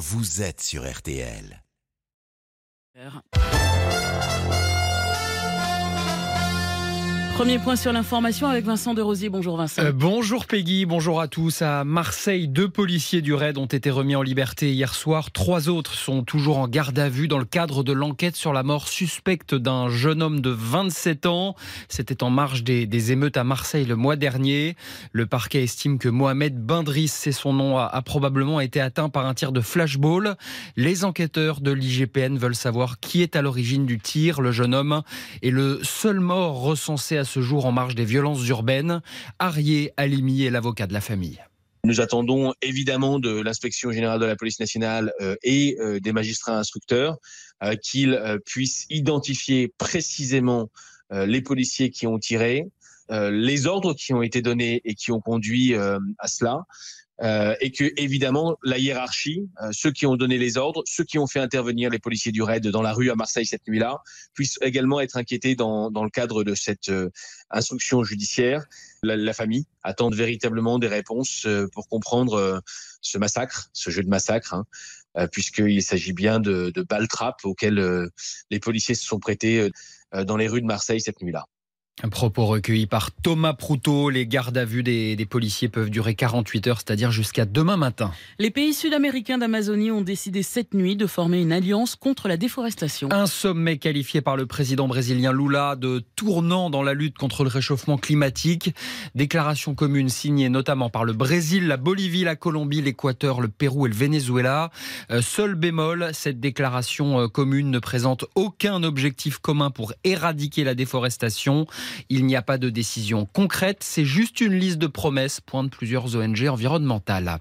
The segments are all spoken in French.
vous êtes sur RTL. Premier point sur l'information avec Vincent de Rosier. Bonjour Vincent. Euh, bonjour Peggy, bonjour à tous. À Marseille, deux policiers du raid ont été remis en liberté hier soir. Trois autres sont toujours en garde à vue dans le cadre de l'enquête sur la mort suspecte d'un jeune homme de 27 ans. C'était en marge des, émeutes à Marseille le mois dernier. Le parquet estime que Mohamed Bindris, c'est son nom, a, a probablement été atteint par un tir de flashball. Les enquêteurs de l'IGPN veulent savoir qui est à l'origine du tir. Le jeune homme est le seul mort recensé à ce jour en marge des violences urbaines. Arié Alimi est l'avocat de la famille. Nous attendons évidemment de l'inspection générale de la police nationale euh, et euh, des magistrats instructeurs euh, qu'ils puissent identifier précisément les policiers qui ont tiré, les ordres qui ont été donnés et qui ont conduit à cela, euh, et que évidemment la hiérarchie, euh, ceux qui ont donné les ordres, ceux qui ont fait intervenir les policiers du raid dans la rue à Marseille cette nuit-là, puissent également être inquiétés dans, dans le cadre de cette euh, instruction judiciaire. La, la, famille attend véritablement des réponses pour comprendre ce massacre, ce jeu de massacre. Hein puisqu'il s'agit bien de, de balles trappes auxquelles les policiers se sont prêtés dans les rues de Marseille cette nuit-là. Un propos recueilli par Thomas Proutot. Les gardes à vue des, des policiers peuvent durer 48 heures, c'est-à-dire jusqu'à demain matin. Les pays sud-américains d'Amazonie ont décidé cette nuit de former une alliance contre la déforestation. Un sommet qualifié par le président brésilien Lula de tournant dans la lutte contre le réchauffement climatique. Déclaration commune signée notamment par le Brésil, la Bolivie, la Colombie, l'Équateur, le Pérou et le Venezuela. Euh, seul bémol, cette déclaration euh, commune ne présente aucun objectif commun pour éradiquer la déforestation. Il n'y a pas de décision concrète, c'est juste une liste de promesses, pointent plusieurs ONG environnementales.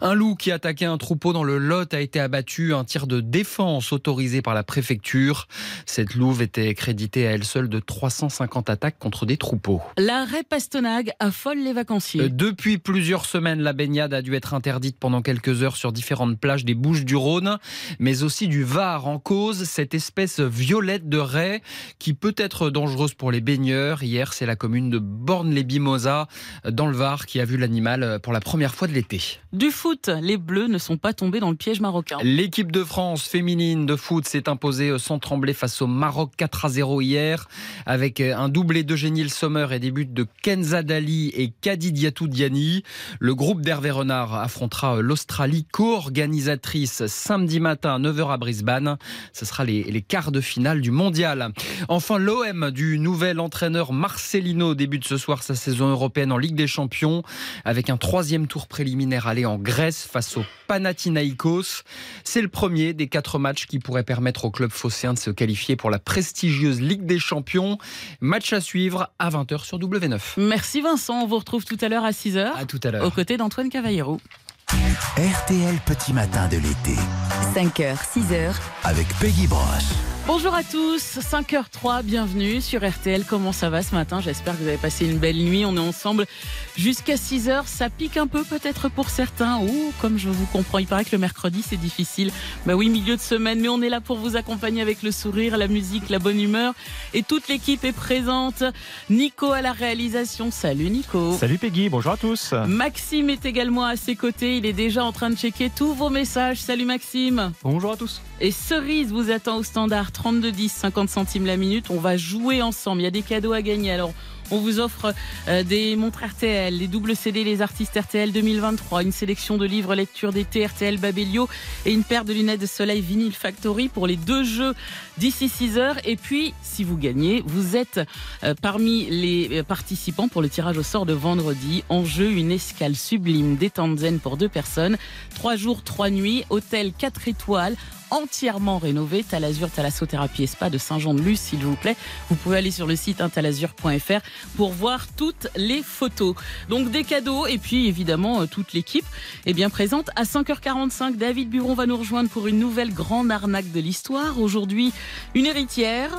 Un loup qui attaquait un troupeau dans le Lot a été abattu, un tir de défense autorisé par la préfecture. Cette louve était créditée à elle seule de 350 attaques contre des troupeaux. L'arrêt Pastenag affole les vacanciers. Euh, depuis plusieurs semaines, la baignade a dû être interdite pendant quelques heures sur différentes plages des Bouches du Rhône, mais aussi du Var en cause, cette espèce violette de raie qui peut être dangereuse pour les baigneurs. Hier, c'est la commune de Borne-les-Bimosas dans le Var qui a vu l'animal pour la première fois de l'été. Du les Bleus ne sont pas tombés dans le piège marocain. L'équipe de France féminine de foot s'est imposée sans trembler face au Maroc 4 à 0 hier, avec un doublé d'Eugénie Sommer et des buts de Kenza Dali et Kadi Diatou Diani. Le groupe d'Hervé Renard affrontera l'Australie, co-organisatrice samedi matin à 9h à Brisbane. Ce sera les, les quarts de finale du mondial. Enfin, l'OM du nouvel entraîneur Marcelino débute ce soir sa saison européenne en Ligue des Champions avec un troisième tour préliminaire aller en Grèce face au Panathinaikos. C'est le premier des quatre matchs qui pourrait permettre au club phocéen de se qualifier pour la prestigieuse Ligue des Champions. Match à suivre à 20h sur W9. Merci Vincent, on vous retrouve tout à l'heure à 6h. À tout à l'heure. Aux côtés d'Antoine Cavallero. RTL Petit Matin de l'été. 5h, 6h. Avec Peggy Broche. Bonjour à tous, 5h03, bienvenue sur RTL. Comment ça va ce matin? J'espère que vous avez passé une belle nuit. On est ensemble jusqu'à 6h. Ça pique un peu peut-être pour certains. Ou comme je vous comprends, il paraît que le mercredi c'est difficile. Bah oui, milieu de semaine, mais on est là pour vous accompagner avec le sourire, la musique, la bonne humeur. Et toute l'équipe est présente. Nico à la réalisation. Salut Nico. Salut Peggy, bonjour à tous. Maxime est également à ses côtés. Il est déjà en train de checker tous vos messages. Salut Maxime. Bonjour à tous. Et Cerise vous attend au standard 32 10 50 centimes la minute. On va jouer ensemble. Il y a des cadeaux à gagner. Alors, on vous offre euh, des montres RTL, les doubles CD Les Artistes RTL 2023, une sélection de livres lecture d'été RTL Babelio et une paire de lunettes de soleil Vinyl Factory pour les deux jeux d'ici 6 heures. Et puis, si vous gagnez, vous êtes euh, parmi les participants pour le tirage au sort de vendredi. En jeu, une escale sublime détente zen pour deux personnes. Trois jours, trois nuits, hôtel 4 étoiles entièrement rénové. Talazur, Thalassothérapie Spa de Saint-Jean-de-Luz, s'il vous plaît. Vous pouvez aller sur le site talazur.fr pour voir toutes les photos. Donc des cadeaux et puis évidemment euh, toute l'équipe est bien présente. À 5h45, David Buron va nous rejoindre pour une nouvelle grande arnaque de l'histoire. Aujourd'hui, une héritière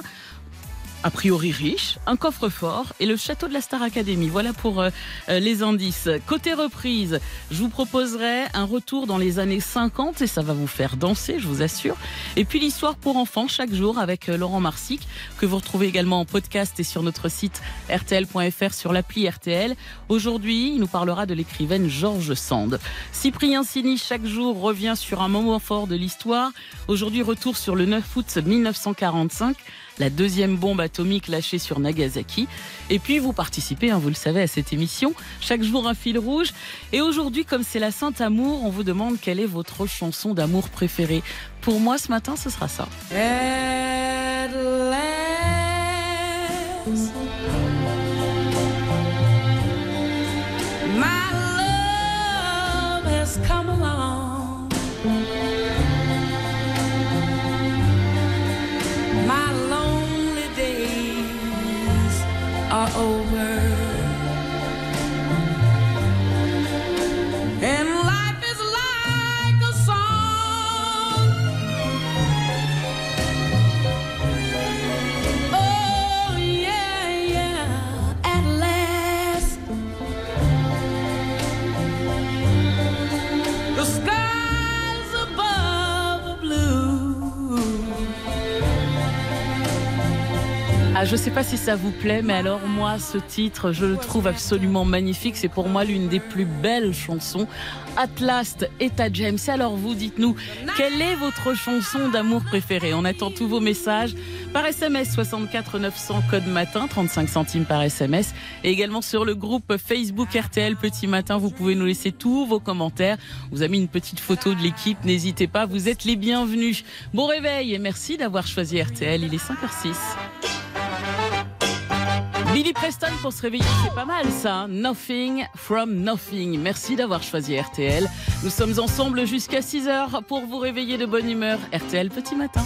a priori riche, un coffre-fort et le château de la Star Academy. Voilà pour euh, euh, les indices. Côté reprise, je vous proposerai un retour dans les années 50 et ça va vous faire danser, je vous assure. Et puis l'histoire pour enfants chaque jour avec euh, Laurent Marsic que vous retrouvez également en podcast et sur notre site rtl.fr sur l'appli RTL. Aujourd'hui, il nous parlera de l'écrivaine Georges Sand. Cyprien Sini chaque jour revient sur un moment fort de l'histoire. Aujourd'hui, retour sur le 9 août 1945 la deuxième bombe atomique lâchée sur Nagasaki. Et puis vous participez, hein, vous le savez, à cette émission. Chaque jour un fil rouge. Et aujourd'hui, comme c'est la Sainte Amour, on vous demande quelle est votre chanson d'amour préférée. Pour moi, ce matin, ce sera ça. Je ne sais pas si ça vous plaît, mais alors moi, ce titre, je le trouve absolument magnifique. C'est pour moi l'une des plus belles chansons. Atlas et à James. Alors vous, dites-nous, quelle est votre chanson d'amour préférée? On attend tous vos messages par SMS 64 900 code matin, 35 centimes par SMS. Et également sur le groupe Facebook RTL Petit Matin, vous pouvez nous laisser tous vos commentaires. vous avez mis une petite photo de l'équipe, n'hésitez pas, vous êtes les bienvenus. Bon réveil et merci d'avoir choisi RTL, il est 5h06. Billy Preston pour se réveiller, c'est pas mal ça. Hein. Nothing from Nothing. Merci d'avoir choisi RTL. Nous sommes ensemble jusqu'à 6h pour vous réveiller de bonne humeur. RTL Petit Matin.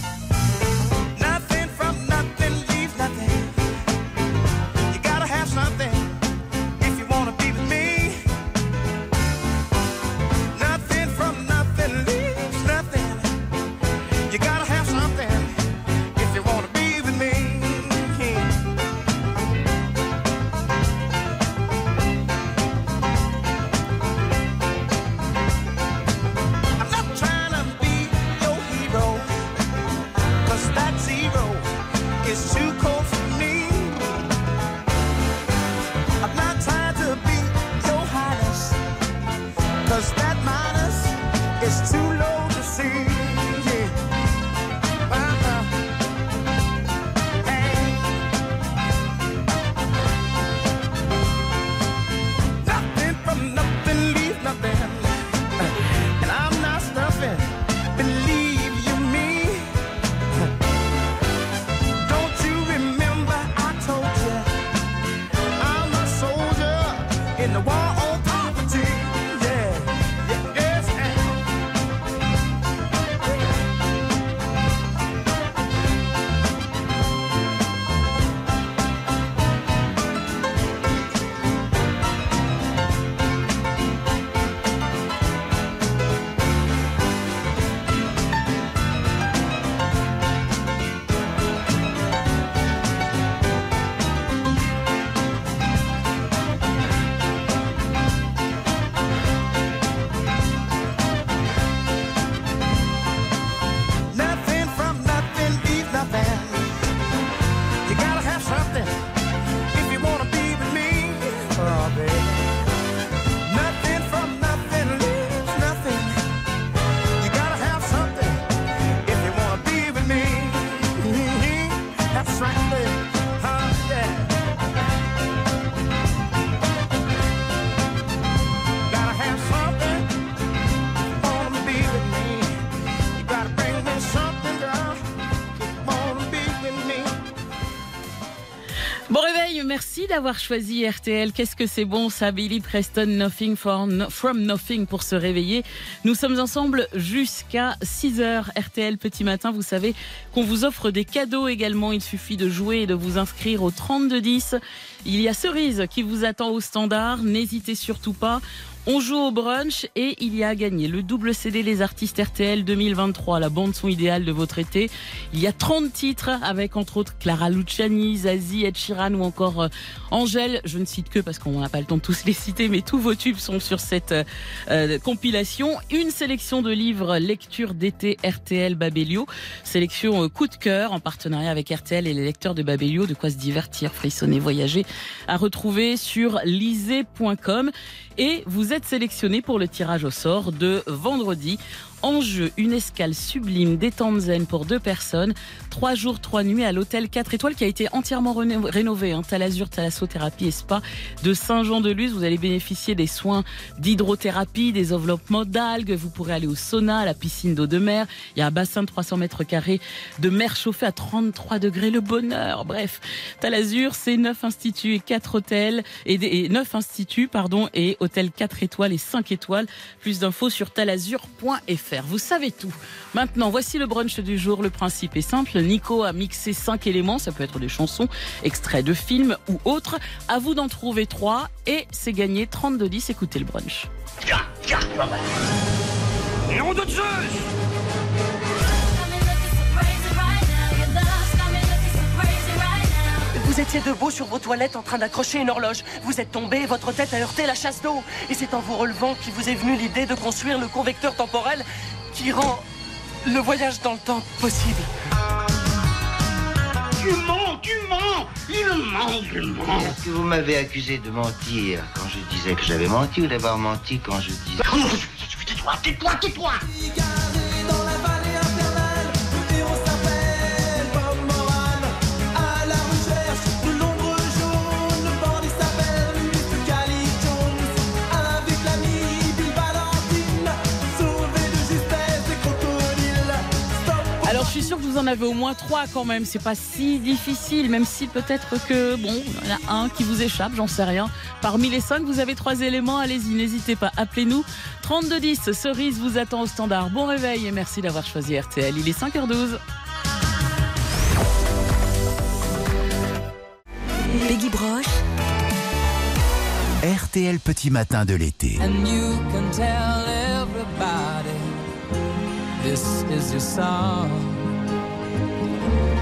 D'avoir choisi RTL. Qu'est-ce que c'est bon ça, Billy Preston, Nothing from, Nothing pour se réveiller. Nous sommes ensemble jusqu'à 6h RTL Petit Matin. Vous savez qu'on vous offre des cadeaux également. Il suffit de jouer et de vous inscrire au 3210. Il y a Cerise qui vous attend au standard. N'hésitez surtout pas. On joue au brunch et il y a gagné le double CD Les Artistes RTL 2023, la bande son idéale de votre été. Il y a 30 titres avec entre autres Clara Luciani, Zazie, Ed Sheeran ou encore euh, Angèle. Je ne cite que parce qu'on n'a pas le temps de tous les citer, mais tous vos tubes sont sur cette euh, compilation. Une sélection de livres lecture d'été RTL Babelio. Sélection euh, coup de cœur en partenariat avec RTL et les lecteurs de Babelio. De quoi se divertir, frissonner, voyager. À retrouver sur lisez.com. Et vous êtes sélectionné pour le tirage au sort de vendredi. En jeu, une escale sublime détente zen pour deux personnes. Trois jours, trois nuits à l'hôtel 4 étoiles qui a été entièrement réno- rénové. Hein. Talazur, Thalassothérapie et Spa de Saint-Jean-de-Luz. Vous allez bénéficier des soins d'hydrothérapie, des enveloppements d'algues. Vous pourrez aller au sauna, à la piscine d'eau de mer. Il y a un bassin de 300 mètres carrés de mer chauffée à 33 degrés. Le bonheur. Bref, Talazur, c'est neuf instituts et quatre hôtels et, des- et neuf instituts, pardon, et hôtels 4 étoiles et 5 étoiles. Plus d'infos sur talazur.fr. Vous savez tout. Maintenant, voici le brunch du jour. Le principe est simple. Nico a mixé cinq éléments. Ça peut être des chansons, extraits de films ou autres. À vous d'en trouver trois et c'est gagné 32-10. Écoutez le brunch. Vous étiez debout sur vos toilettes en train d'accrocher une horloge. Vous êtes tombé et votre tête a heurté la chasse d'eau. Et c'est en vous relevant qu'il vous est venu l'idée de construire le convecteur temporel qui rend le voyage dans le temps possible. Tu mens, tu mens Il ment, il ment Est-ce que vous m'avez accusé de mentir quand je disais que j'avais menti ou d'avoir menti quand je disais... Tais-toi, tais-toi, tais-toi je suis sûre que vous en avez au moins trois quand même. C'est pas si difficile, même si peut-être que bon, il y en a un qui vous échappe, j'en sais rien. Parmi les cinq, vous avez trois éléments. Allez-y, n'hésitez pas. Appelez-nous. 3210, Cerise vous attend au standard. Bon réveil et merci d'avoir choisi RTL. Il est 5h12. Peggy Broche, RTL Petit Matin de l'été. And you can tell everybody this is your song.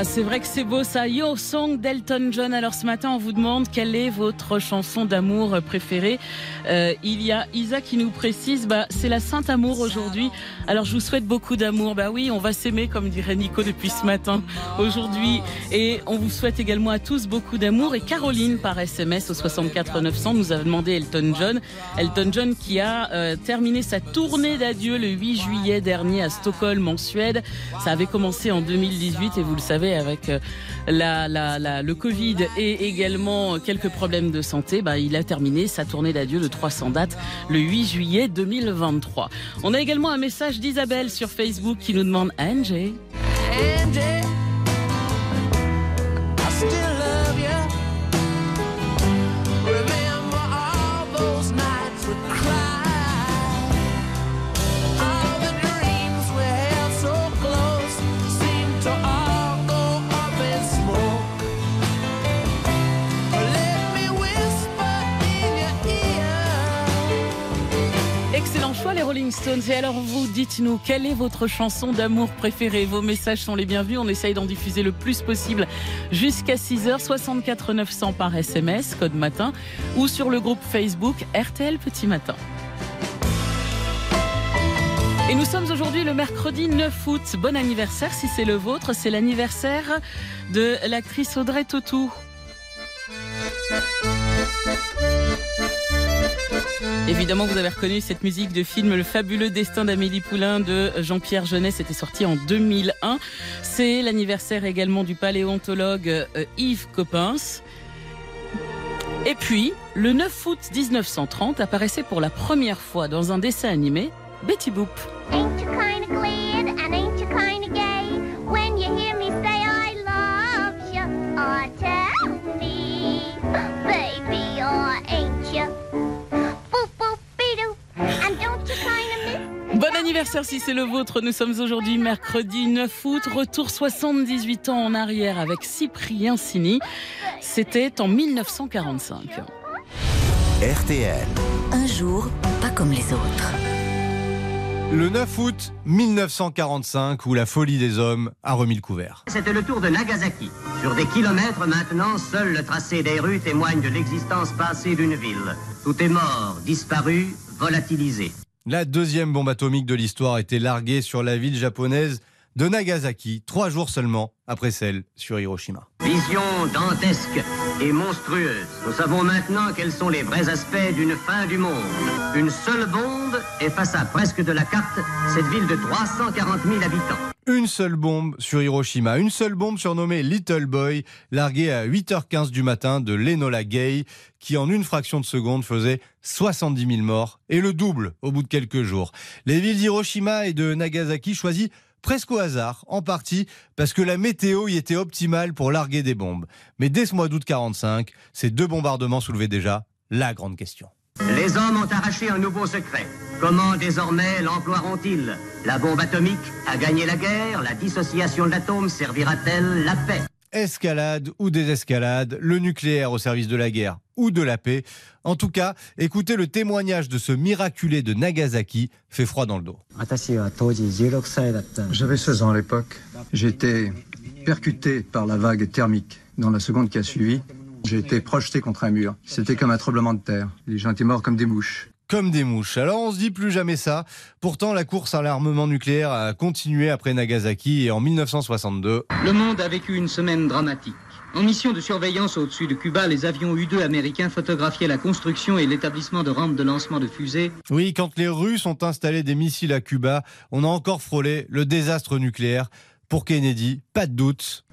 Ah, c'est vrai que c'est beau ça. Yo Song d'Elton John. Alors ce matin, on vous demande quelle est votre chanson d'amour préférée. Euh, il y a Isa qui nous précise, bah, c'est la Sainte Amour aujourd'hui. Alors je vous souhaite beaucoup d'amour. Bah oui, on va s'aimer comme dirait Nico depuis ce matin aujourd'hui. Et on vous souhaite également à tous beaucoup d'amour. Et Caroline par SMS au 64 900 nous a demandé Elton John. Elton John qui a euh, terminé sa tournée d'adieu le 8 juillet dernier à Stockholm en Suède. Ça avait commencé en 2018 et vous le savez avec euh, le Covid et également quelques problèmes de santé, bah, il a terminé sa tournée d'adieu de 300 dates le 8 juillet 2023. On a également un message d'Isabelle sur Facebook qui nous demande. Angie, Rolling Stones. Et alors vous, dites-nous, quelle est votre chanson d'amour préférée? Vos messages sont les bienvenus. On essaye d'en diffuser le plus possible jusqu'à 6h, 64 900 par SMS, code matin, ou sur le groupe Facebook RTL Petit Matin. Et nous sommes aujourd'hui le mercredi 9 août. Bon anniversaire si c'est le vôtre. C'est l'anniversaire de l'actrice Audrey Tautou. Évidemment, vous avez reconnu cette musique de film Le fabuleux destin d'Amélie Poulain de Jean-Pierre Jeunet. C'était sorti en 2001. C'est l'anniversaire également du paléontologue euh, Yves Coppens. Et puis, le 9 août 1930 apparaissait pour la première fois dans un dessin animé Betty Boop. Anniversaire si c'est le vôtre. Nous sommes aujourd'hui mercredi 9 août. Retour 78 ans en arrière avec Cyprien Sini. C'était en 1945. RTL. Un jour, pas comme les autres. Le 9 août 1945, où la folie des hommes a remis le couvert. C'était le tour de Nagasaki. Sur des kilomètres maintenant, seul le tracé des rues témoigne de l'existence passée d'une ville. Tout est mort, disparu, volatilisé. La deuxième bombe atomique de l'histoire a été larguée sur la ville japonaise de Nagasaki, trois jours seulement après celle sur Hiroshima. Vision dantesque et monstrueuse. Nous savons maintenant quels sont les vrais aspects d'une fin du monde. Une seule bombe effaça presque de la carte cette ville de 340 000 habitants. Une seule bombe sur Hiroshima, une seule bombe surnommée Little Boy, larguée à 8h15 du matin de l'Enola Gay, qui en une fraction de seconde faisait 70 000 morts, et le double au bout de quelques jours. Les villes d'Hiroshima et de Nagasaki choisies presque au hasard, en partie parce que la météo y était optimale pour larguer des bombes. Mais dès ce mois d'août 45, ces deux bombardements soulevaient déjà la grande question. Les hommes ont arraché un nouveau secret. Comment désormais l'emploieront-ils? La bombe atomique a gagné la guerre, la dissociation de l'atome servira-t-elle la paix? Escalade ou désescalade, le nucléaire au service de la guerre ou de la paix. En tout cas, écoutez le témoignage de ce miraculé de Nagasaki fait froid dans le dos. J'avais 16 ans à l'époque. J'ai été percuté par la vague thermique. Dans la seconde qui a suivi, j'ai été projeté contre un mur. C'était comme un tremblement de terre. Les gens étaient morts comme des mouches. Comme des mouches. Alors on se dit plus jamais ça. Pourtant, la course à l'armement nucléaire a continué après Nagasaki et en 1962. Le monde a vécu une semaine dramatique. En mission de surveillance au-dessus de Cuba, les avions U-2 américains photographiaient la construction et l'établissement de rampes de lancement de fusées. Oui, quand les Russes ont installé des missiles à Cuba, on a encore frôlé le désastre nucléaire. Pour Kennedy, pas de doute.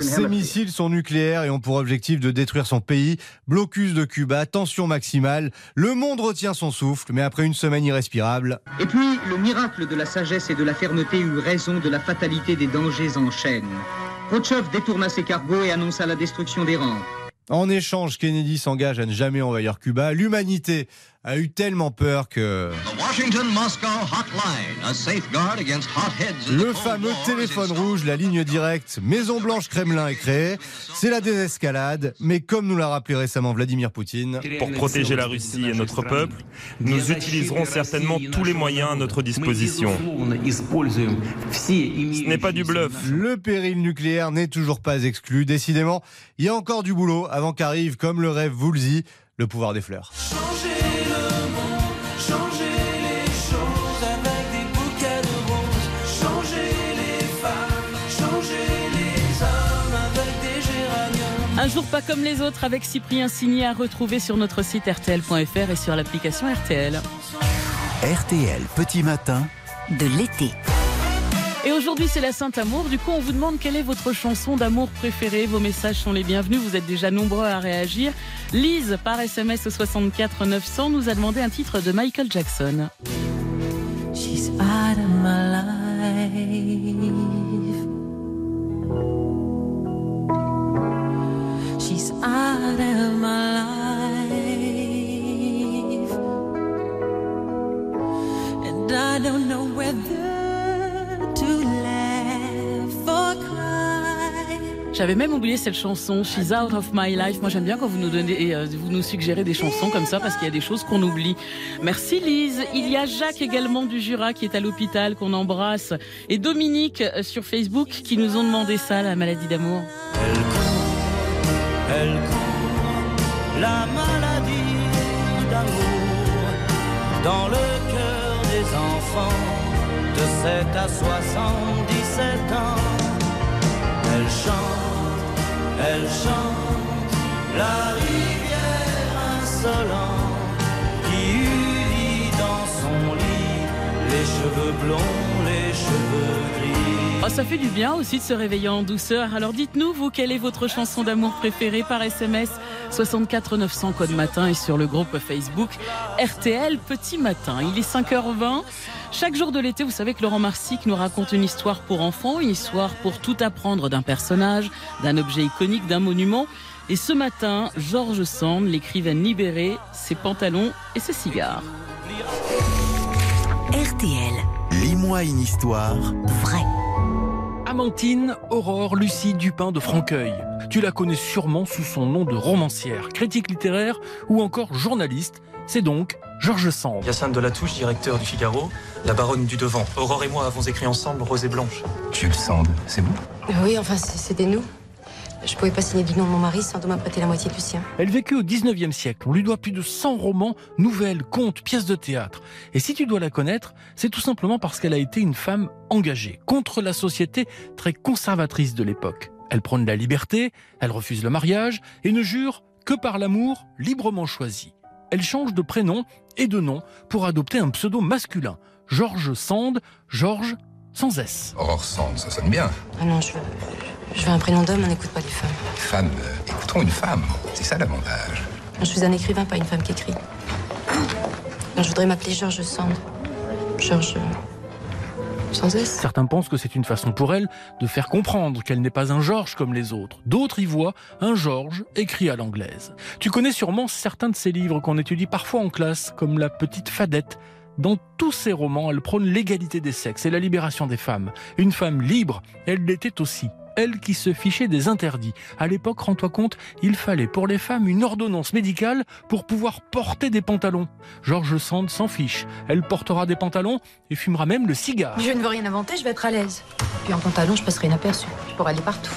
Ces missiles sont nucléaires et ont pour objectif de détruire son pays. Blocus de Cuba, tension maximale. Le monde retient son souffle, mais après une semaine irrespirable. Et puis, le miracle de la sagesse et de la fermeté eut raison de la fatalité des dangers en chaîne. Khrouchtchev détourna ses cargos et annonça la destruction des rampes. En échange, Kennedy s'engage à ne jamais envahir Cuba. L'humanité a eu tellement peur que... Le fameux téléphone rouge, la ligne directe Maison Blanche Kremlin est créé. C'est la désescalade, mais comme nous l'a rappelé récemment Vladimir Poutine, pour protéger la Russie et notre peuple, nous utiliserons certainement tous les moyens à notre disposition. Ce n'est pas du bluff. Le péril nucléaire n'est toujours pas exclu. Décidément, il y a encore du boulot avant qu'arrive, comme le rêve Woolsey, le pouvoir des fleurs. Un jour pas comme les autres avec Cyprien Signé à retrouver sur notre site rtl.fr et sur l'application RTL. RTL Petit Matin de l'été. Et aujourd'hui, c'est la Saint-Amour. Du coup, on vous demande quelle est votre chanson d'amour préférée. Vos messages sont les bienvenus. Vous êtes déjà nombreux à réagir. Lise, par SMS au 64 900, nous a demandé un titre de Michael Jackson. I don't know whether to laugh or cry. J'avais même oublié cette chanson, She's Out of My Life. Moi, j'aime bien quand vous nous donnez, euh, vous nous suggérez des chansons comme ça parce qu'il y a des choses qu'on oublie. Merci Lise. Il y a Jacques également du Jura qui est à l'hôpital, qu'on embrasse, et Dominique euh, sur Facebook qui nous ont demandé ça, la maladie d'amour. Elle court, la maladie d'amour, dans le de 7 à 77 ans. Elle chante, elle chante, la rivière insolente qui unit dans son lit les cheveux blonds, les cheveux gris. Oh, ça fait du bien aussi de se réveiller en douceur. Alors dites-nous, vous, quelle est votre chanson d'amour préférée par SMS 64 900 code matin et sur le groupe Facebook RTL Petit Matin. Il est 5h20. Chaque jour de l'été, vous savez que Laurent Marsic nous raconte une histoire pour enfants, une histoire pour tout apprendre d'un personnage, d'un objet iconique, d'un monument. Et ce matin, Georges Sand, l'écrivaine libérée, ses pantalons et ses cigares. RTL. Lis-moi une histoire vraie. Amantine Aurore Lucie Dupin de Franqueuil. Tu la connais sûrement sous son nom de romancière, critique littéraire ou encore journaliste. C'est donc Georges Sand. Hyacinthe de la Touche, directeur du Figaro, la baronne du Devant. Aurore et moi avons écrit ensemble Rose et Blanche. Jules Sand, c'est vous Oui, enfin, c'était nous. Je pouvais pas signer du nom de mon mari sans m'apprêter la moitié du sien. Elle vécut au 19e siècle. On lui doit plus de 100 romans, nouvelles, contes, pièces de théâtre. Et si tu dois la connaître, c'est tout simplement parce qu'elle a été une femme engagée contre la société très conservatrice de l'époque. Elle prône la liberté, elle refuse le mariage et ne jure que par l'amour librement choisi. Elle change de prénom et de nom pour adopter un pseudo masculin. Georges Sand, Georges sans S. Aurore Sand, ça sonne bien. Ah non, je veux, je veux un prénom d'homme, on n'écoute pas les femmes. Femme, euh, écoutons une femme. C'est ça l'avantage. Je suis un écrivain, pas une femme qui écrit. Non, je voudrais m'appeler Georges Sand. Georges. Certains pensent que c'est une façon pour elle de faire comprendre qu'elle n'est pas un Georges comme les autres. D'autres y voient un Georges écrit à l'anglaise. Tu connais sûrement certains de ces livres qu'on étudie parfois en classe, comme La Petite Fadette. Dans tous ses romans, elle prône l'égalité des sexes et la libération des femmes. Une femme libre, elle l'était aussi elle qui se fichait des interdits. À l'époque, rends-toi compte, il fallait pour les femmes une ordonnance médicale pour pouvoir porter des pantalons. Georges Sand s'en fiche. Elle portera des pantalons et fumera même le cigare. Je ne veux rien inventer, je vais être à l'aise. Puis en pantalon, je passerai inaperçu. Je pourrai aller partout.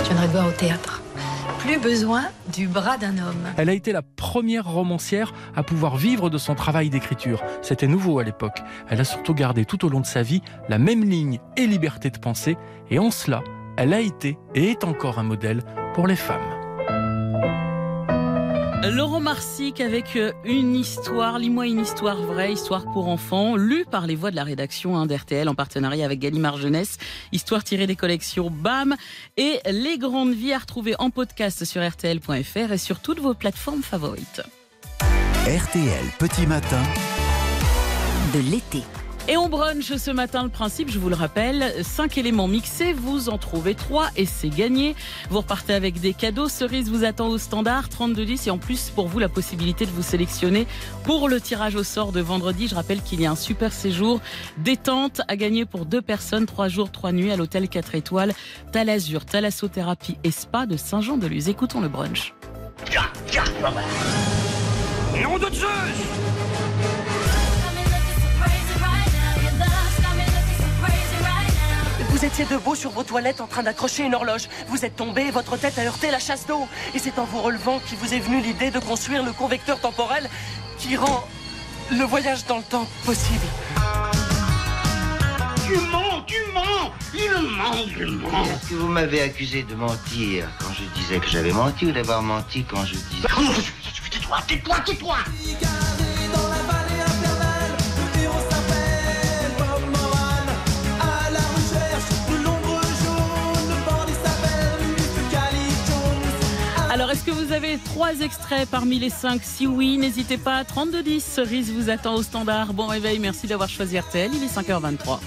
Je viendrai te voir au théâtre. Plus besoin du bras d'un homme. Elle a été la première romancière à pouvoir vivre de son travail d'écriture. C'était nouveau à l'époque. Elle a surtout gardé tout au long de sa vie la même ligne et liberté de penser. Et en cela, elle a été et est encore un modèle pour les femmes. Laurent Marsic avec euh, une histoire, lis-moi une histoire vraie, histoire pour enfants, lue par les voix de la rédaction hein, d'RTL en partenariat avec Gallimard Jeunesse, histoire tirée des collections BAM et Les Grandes Vies à retrouver en podcast sur RTL.fr et sur toutes vos plateformes favorites. RTL Petit Matin de l'été. Et on brunch ce matin, le principe, je vous le rappelle, 5 éléments mixés, vous en trouvez 3 et c'est gagné. Vous repartez avec des cadeaux. Cerise vous attend au standard, 32-10 et en plus pour vous la possibilité de vous sélectionner pour le tirage au sort de vendredi. Je rappelle qu'il y a un super séjour détente à gagner pour deux personnes, 3 jours, 3 nuits à l'hôtel 4 étoiles, Talazur, Thalassothérapie et Spa de Saint-Jean-de-Luz. Écoutons le brunch. Vous étiez debout sur vos toilettes en train d'accrocher une horloge. Vous êtes tombé votre tête a heurté la chasse d'eau. Et c'est en vous relevant qu'il vous est venu l'idée de construire le convecteur temporel qui rend le voyage dans le temps possible. Tu mens, tu mens Il ment, il ment Est-ce que vous m'avez accusé de mentir quand je disais que j'avais menti ou d'avoir menti quand je disais... Tais-toi, tais-toi, tais-toi est-ce que vous avez trois extraits parmi les cinq? Si oui, n'hésitez pas. 3210, Cerise vous attend au standard. Bon réveil, merci d'avoir choisi RTL. Il est 5h23.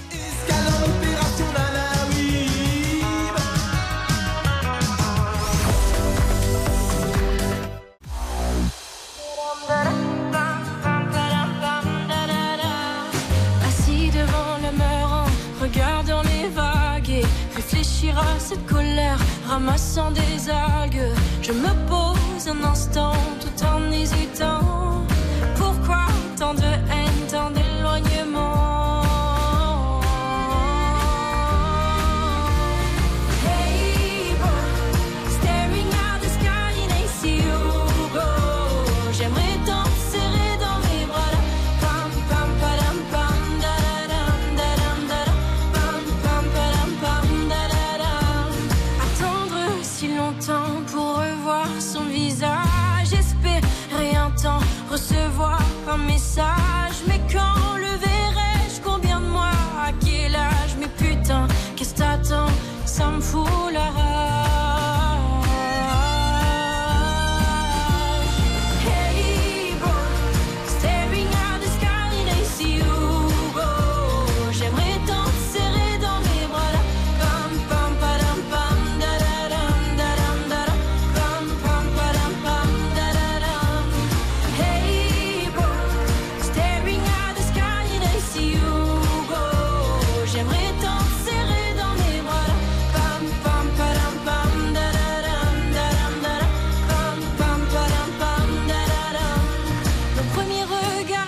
Assis devant le meurant, regardant les vagues et réfléchir à cette colère, ramassant des algues. Je me pose un instant tout en hésitant.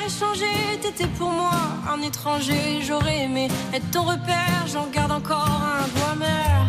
changé, t'étais pour moi un étranger. J'aurais aimé être ton repère, j'en garde encore un doigt mère.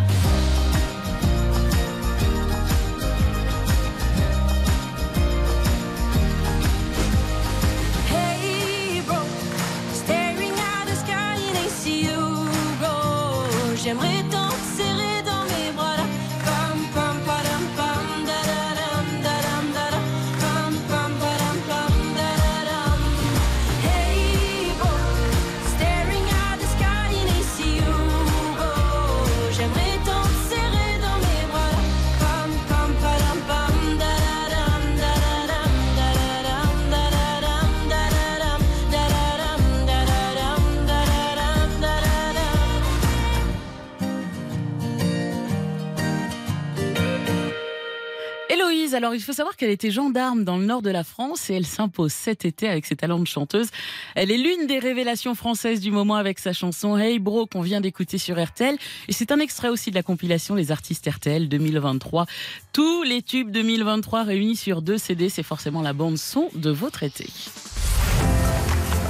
Alors il faut savoir qu'elle était gendarme dans le nord de la France et elle s'impose cet été avec ses talents de chanteuse. Elle est l'une des révélations françaises du moment avec sa chanson Hey Bro qu'on vient d'écouter sur RTL. Et c'est un extrait aussi de la compilation Les artistes RTL 2023. Tous les tubes 2023 réunis sur deux CD, c'est forcément la bande son de votre été.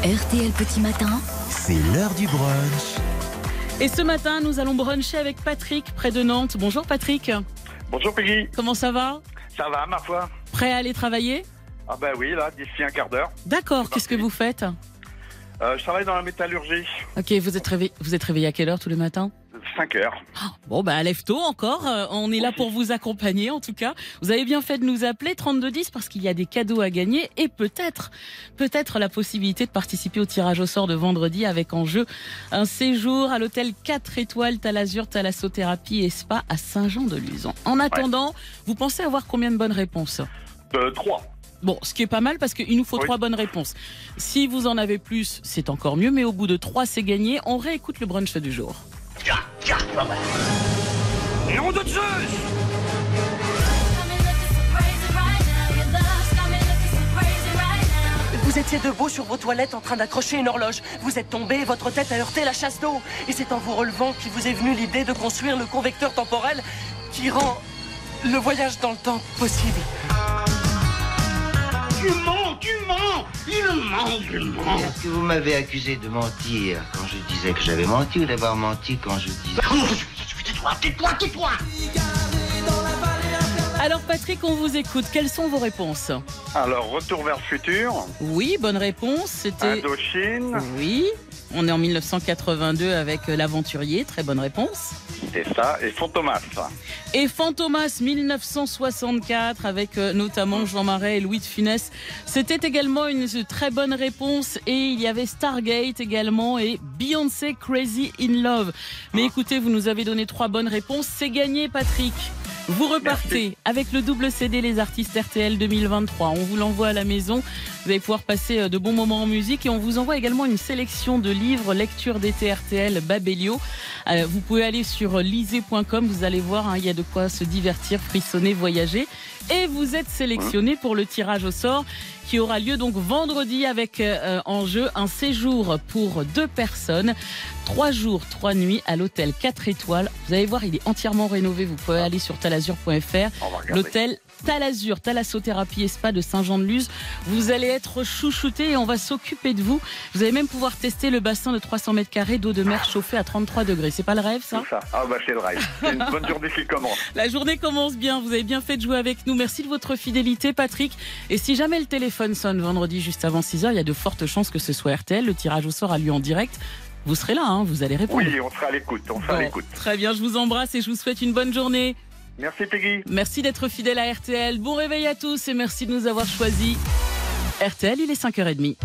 RTL Petit Matin. C'est l'heure du brunch. Et ce matin, nous allons bruncher avec Patrick près de Nantes. Bonjour Patrick. Bonjour Peggy. Comment ça va? Ça va, ma foi Prêt à aller travailler Ah ben oui, là, d'ici un quart d'heure. D'accord, qu'est-ce que vous faites Euh, je travaille dans la métallurgie. Ok, vous êtes, réveillé, vous êtes réveillé à quelle heure tous les matins 5 heures. Bon, bah, lève tôt encore. Euh, on est là pour vous accompagner, en tout cas. Vous avez bien fait de nous appeler 3210 parce qu'il y a des cadeaux à gagner et peut-être, peut-être la possibilité de participer au tirage au sort de vendredi avec en jeu un séjour à l'hôtel 4 étoiles Talazur Thalassothérapie et Spa à Saint-Jean-de-Luz. En attendant, vous pensez avoir combien de bonnes réponses? Euh, 3. Bon, ce qui est pas mal parce qu'il nous faut Oui. trois bonnes réponses. Si vous en avez plus, c'est encore mieux, mais au bout de trois, c'est gagné. On réécoute le brunch du jour. Nom de Zeus Vous étiez debout sur vos toilettes en train d'accrocher une horloge. Vous êtes tombé votre tête a heurté la chasse d'eau. Et c'est en vous relevant qu'il vous est venu l'idée de construire le convecteur temporel qui rend le voyage dans le temps possible. Tu mens, tu mens Il ment, il ment Est-ce que vous m'avez accusé de mentir quand je disais que j'avais menti ou d'avoir menti quand je disais... Tais-toi, tais-toi, tais-toi Alors Patrick, on vous écoute. Quelles sont vos réponses? Alors, retour vers le futur. Oui, bonne réponse. C'était Indochine. oui. On est en 1982 avec euh, l'aventurier. Très bonne réponse. C'est ça. Et Fantomas. Et Fantomas 1964 avec euh, notamment Jean Marais et Louis de Funès. C'était également une très bonne réponse et il y avait Stargate également et Beyoncé Crazy in Love. Mais écoutez, vous nous avez donné trois bonnes réponses. C'est gagné Patrick. Vous repartez avec le double CD Les Artistes RTL 2023. On vous l'envoie à la maison. Vous allez pouvoir passer euh, de bons moments en musique et on vous envoie également une sélection de livres lecture d'été RTL Babelio. Euh, vous pouvez aller sur lisez.com. Vous allez voir, hein, il y a de quoi se divertir, frissonner, voyager. Et vous êtes sélectionné pour le tirage au sort qui aura lieu donc vendredi avec euh, en jeu un séjour pour deux personnes, trois jours, trois nuits à l'hôtel 4 étoiles. Vous allez voir, il est entièrement rénové. Vous pouvez aller sur talazur.fr. L'hôtel Talazur, Thalassothérapie et Spa de Saint-Jean-de-Luz. Vous allez être chouchouté et on va s'occuper de vous. Vous allez même pouvoir tester le bassin de 300 mètres carrés d'eau de mer chauffée à 33 degrés. C'est pas le rêve, ça ça. Ah bah c'est le rêve. C'est une bonne journée qui commence. la journée commence bien, vous avez bien fait de jouer avec nous. Merci de votre fidélité, Patrick. Et si jamais le téléphone sonne vendredi juste avant 6h, il y a de fortes chances que ce soit RTL. Le tirage au sort a lieu en direct. Vous serez là, hein, vous allez répondre. Oui, on sera à l'écoute. On sera à l'écoute. très bien, je vous embrasse et je vous souhaite une bonne journée. Merci Peggy. Merci d'être fidèle à RTL. Bon réveil à tous et merci de nous avoir choisis. RTL, il est 5h30.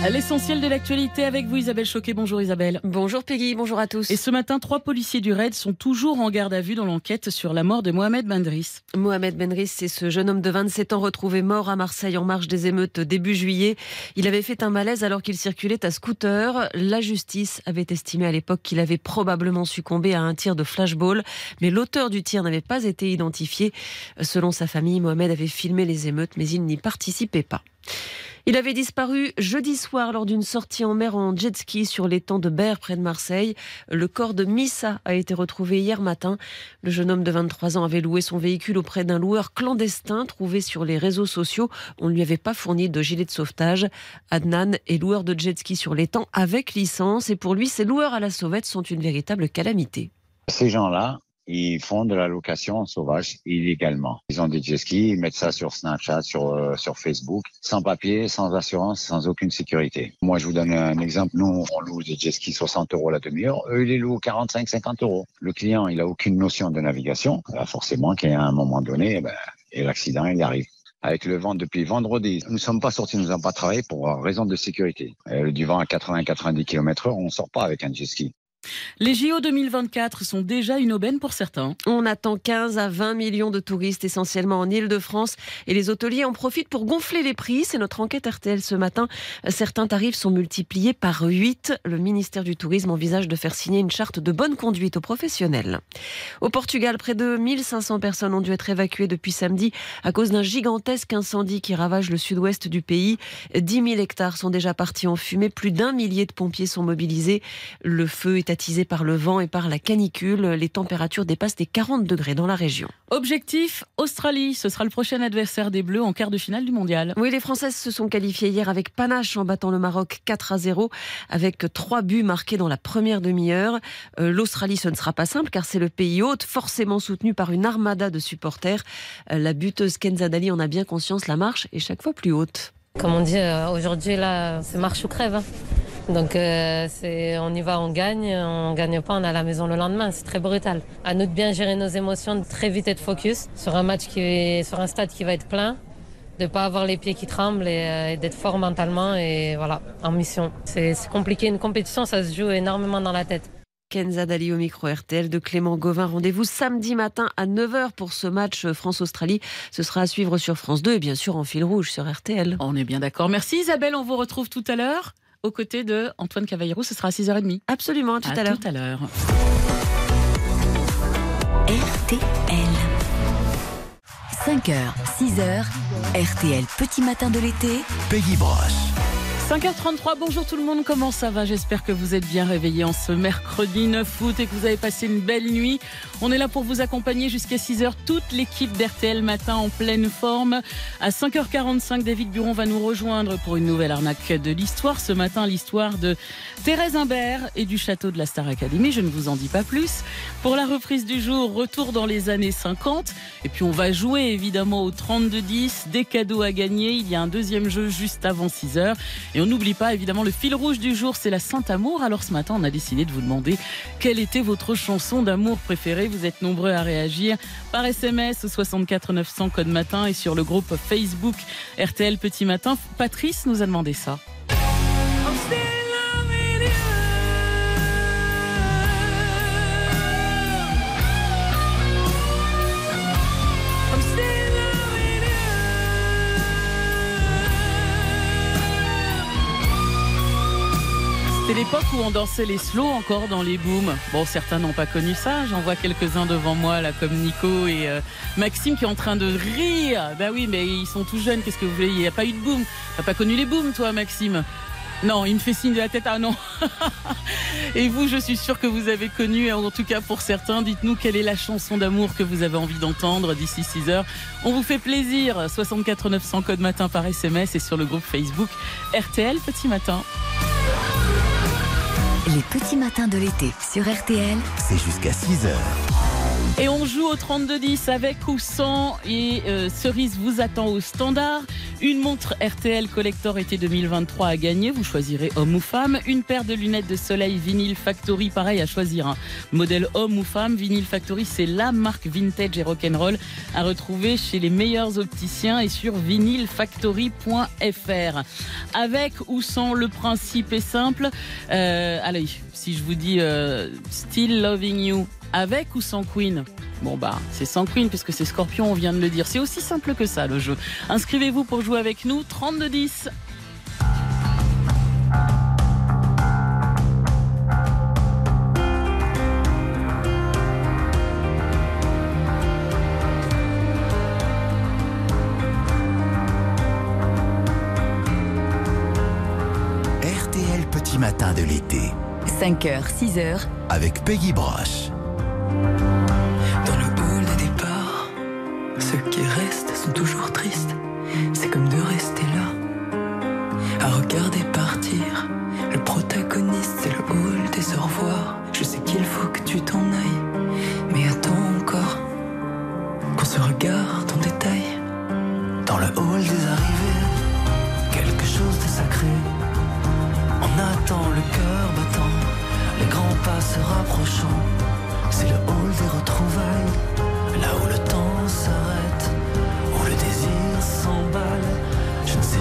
À L'essentiel de l'actualité avec vous, Isabelle Choquet. Bonjour Isabelle. Bonjour Peggy, bonjour à tous. Et ce matin, trois policiers du RAID sont toujours en garde à vue dans l'enquête sur la mort de Mohamed Bendris. Mohamed Benris, c'est ce jeune homme de 27 ans retrouvé mort à Marseille en marge des émeutes début juillet. Il avait fait un malaise alors qu'il circulait à scooter. La justice avait estimé à l'époque qu'il avait probablement succombé à un tir de flashball, mais l'auteur du tir n'avait pas été identifié. Selon sa famille, Mohamed avait filmé les émeutes, mais il n'y participait pas. Il avait disparu jeudi soir lors d'une sortie en mer en jet ski sur l'étang de Berre près de Marseille. Le corps de Missa a été retrouvé hier matin. Le jeune homme de 23 ans avait loué son véhicule auprès d'un loueur clandestin trouvé sur les réseaux sociaux. On ne lui avait pas fourni de gilet de sauvetage. Adnan est loueur de jet ski sur l'étang avec licence et pour lui, ces loueurs à la sauvette sont une véritable calamité. Ces gens-là, ils font de la location sauvage illégalement. Ils ont des jet skis, ils mettent ça sur Snapchat, sur, euh, sur Facebook, sans papier, sans assurance, sans aucune sécurité. Moi, je vous donne un exemple. Nous, on loue des jet skis 60 euros la demi-heure. Eux, ils les louent 45, 50 euros. Le client, il a aucune notion de navigation. Euh, forcément, qu'à un moment donné, ben, et l'accident, il arrive avec le vent depuis vendredi. Nous ne sommes pas sortis, nous n'avons pas travaillé pour raison de sécurité. Euh, du vent à 80-90 km heure, on ne sort pas avec un jet ski. Les JO 2024 sont déjà une aubaine pour certains. On attend 15 à 20 millions de touristes, essentiellement en Ile-de-France. Et les hôteliers en profitent pour gonfler les prix. C'est notre enquête RTL ce matin. Certains tarifs sont multipliés par 8. Le ministère du Tourisme envisage de faire signer une charte de bonne conduite aux professionnels. Au Portugal, près de 1500 personnes ont dû être évacuées depuis samedi à cause d'un gigantesque incendie qui ravage le sud-ouest du pays. 10 000 hectares sont déjà partis en fumée. Plus d'un millier de pompiers sont mobilisés. Le feu est par le vent et par la canicule. Les températures dépassent les 40 degrés dans la région. Objectif Australie, ce sera le prochain adversaire des Bleus en quart de finale du mondial. Oui, les Françaises se sont qualifiées hier avec panache en battant le Maroc 4 à 0 avec trois buts marqués dans la première demi-heure. Euh, L'Australie, ce ne sera pas simple car c'est le pays hôte, forcément soutenu par une armada de supporters. Euh, la buteuse Kenza Dali en a bien conscience, la marche est chaque fois plus haute. Comme on dit, euh, aujourd'hui, là, c'est marche ou crève. hein. Donc, euh, c'est, on y va, on gagne. On gagne pas, on est à la maison le lendemain. C'est très brutal. À nous de bien gérer nos émotions, de très vite être focus sur un match qui est, sur un stade qui va être plein, de pas avoir les pieds qui tremblent et, euh, et d'être fort mentalement et voilà, en mission. C'est, c'est compliqué. Une compétition, ça se joue énormément dans la tête. Kenza Dali au micro RTL de Clément Gauvin. Rendez-vous samedi matin à 9h pour ce match France-Australie. Ce sera à suivre sur France 2 et bien sûr en fil rouge sur RTL. On est bien d'accord. Merci Isabelle, on vous retrouve tout à l'heure aux côtés de Antoine Cavallero. Ce sera à 6h30. Absolument, à tout à, l'heure. tout à l'heure. RTL. 5h, 6h, RTL Petit Matin de l'été. Peggy Broche. 5h33, bonjour tout le monde, comment ça va? J'espère que vous êtes bien réveillés en ce mercredi 9 août et que vous avez passé une belle nuit. On est là pour vous accompagner jusqu'à 6h, toute l'équipe d'RTL Matin en pleine forme. À 5h45, David Buron va nous rejoindre pour une nouvelle arnaque de l'histoire. Ce matin, l'histoire de Thérèse Imbert et du château de la Star Academy. Je ne vous en dis pas plus. Pour la reprise du jour, retour dans les années 50. Et puis on va jouer évidemment au 32-10, des cadeaux à gagner. Il y a un deuxième jeu juste avant 6h. Et on n'oublie pas, évidemment, le fil rouge du jour, c'est la Saint-Amour. Alors ce matin, on a décidé de vous demander quelle était votre chanson d'amour préférée. Vous êtes nombreux à réagir par SMS au 64 900 code matin et sur le groupe Facebook RTL Petit Matin. Patrice nous a demandé ça. L'époque où on dansait les slow encore dans les booms. Bon, certains n'ont pas connu ça. J'en vois quelques-uns devant moi, là, comme Nico et euh, Maxime qui est en train de rire. Bah oui, mais ils sont tout jeunes. Qu'est-ce que vous voulez? Il n'y a pas eu de boom. T'as pas connu les booms, toi, Maxime? Non, il me fait signe de la tête. Ah non. Et vous, je suis sûre que vous avez connu, en tout cas pour certains. Dites-nous quelle est la chanson d'amour que vous avez envie d'entendre d'ici 6 heures. On vous fait plaisir. 64 900 code matin par SMS et sur le groupe Facebook RTL Petit Matin. Les petits matins de l'été sur RTL. C'est jusqu'à 6h. Et on joue au 32-10 avec ou sans. Et euh, Cerise vous attend au standard. Une montre RTL Collector été 2023 à gagner. Vous choisirez homme ou femme. Une paire de lunettes de soleil Vinyl Factory. Pareil à choisir un modèle homme ou femme. Vinyl Factory, c'est la marque vintage et rock'n'roll à retrouver chez les meilleurs opticiens et sur vinylfactory.fr. Avec ou sans, le principe est simple. Euh, allez, si je vous dis euh, Still Loving You, avec ou sans Queen Bon bah c'est sans Queen puisque c'est Scorpion, on vient de le dire. C'est aussi simple que ça le jeu. Inscrivez-vous pour jouer avec nous, 3210. de l'été. 5h, 6h, Avec Peggy Broche. Dans le hall de départ, ceux qui restent sont toujours tristes. C'est comme de rester là, à regarder partir. Le protagoniste, c'est le hall des au revoir. Je sais qu'il faut que tu t'en ailles, mais attends encore qu'on se regarde en détail. Dans le hall des arrivées, quelque chose de sacré. On attend le cœur battant, les grands pas se rapprochant.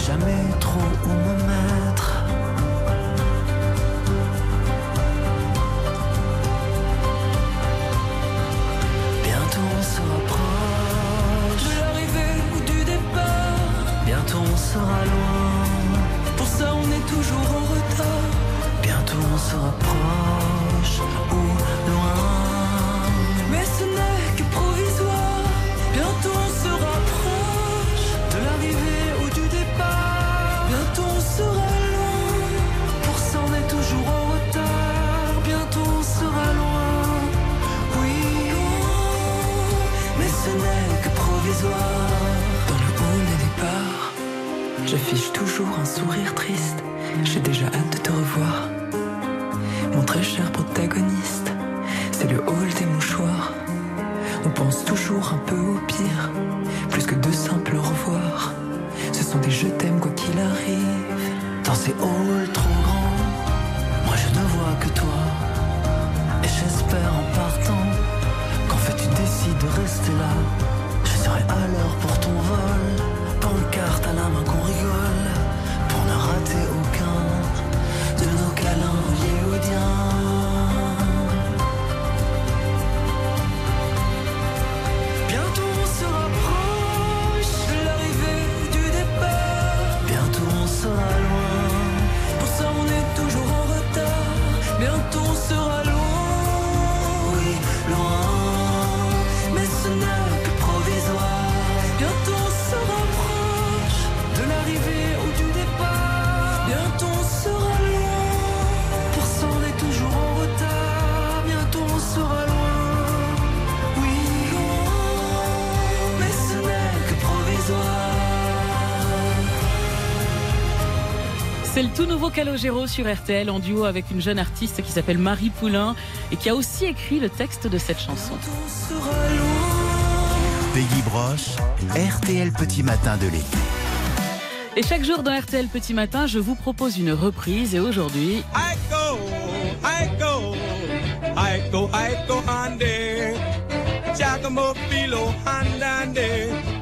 Jamais trop où me mettre. Bientôt on se rapproche de l'arrivée ou du départ. Bientôt on sera loin. Pour ça on est toujours en retard. Bientôt on se rapproche C'est le tout nouveau Calogero sur RTL en duo avec une jeune artiste qui s'appelle Marie Poulain et qui a aussi écrit le texte de cette chanson. Peggy Broche, RTL Petit Matin de l'été. Et chaque jour dans RTL Petit Matin, je vous propose une reprise et aujourd'hui, I go, I go, I go, I go, Hande. Giacomo Filo, Handande.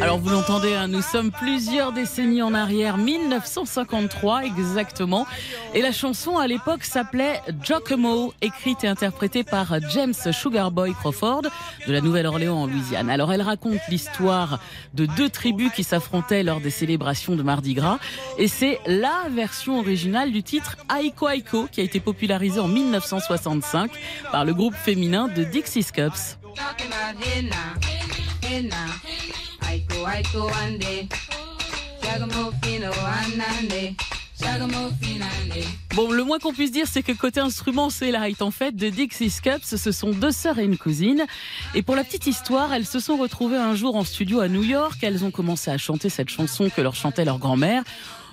Alors vous l'entendez, hein, nous sommes plusieurs décennies en arrière, 1953 exactement, et la chanson à l'époque s'appelait Giacomo, écrite et interprétée par James Sugarboy Crawford de la Nouvelle-Orléans en Louisiane. Alors elle raconte l'histoire de deux tribus qui s'affrontaient lors des célébrations de Mardi Gras, et c'est la version originale du titre Aiko Aiko qui a été popularisé en 1965 par le groupe féminin de Dixie Cups. Bon, le moins qu'on puisse dire, c'est que côté instrument, c'est light. En fait, de Dixie Cups, ce sont deux sœurs et une cousine. Et pour la petite histoire, elles se sont retrouvées un jour en studio à New York. Elles ont commencé à chanter cette chanson que leur chantait leur grand-mère,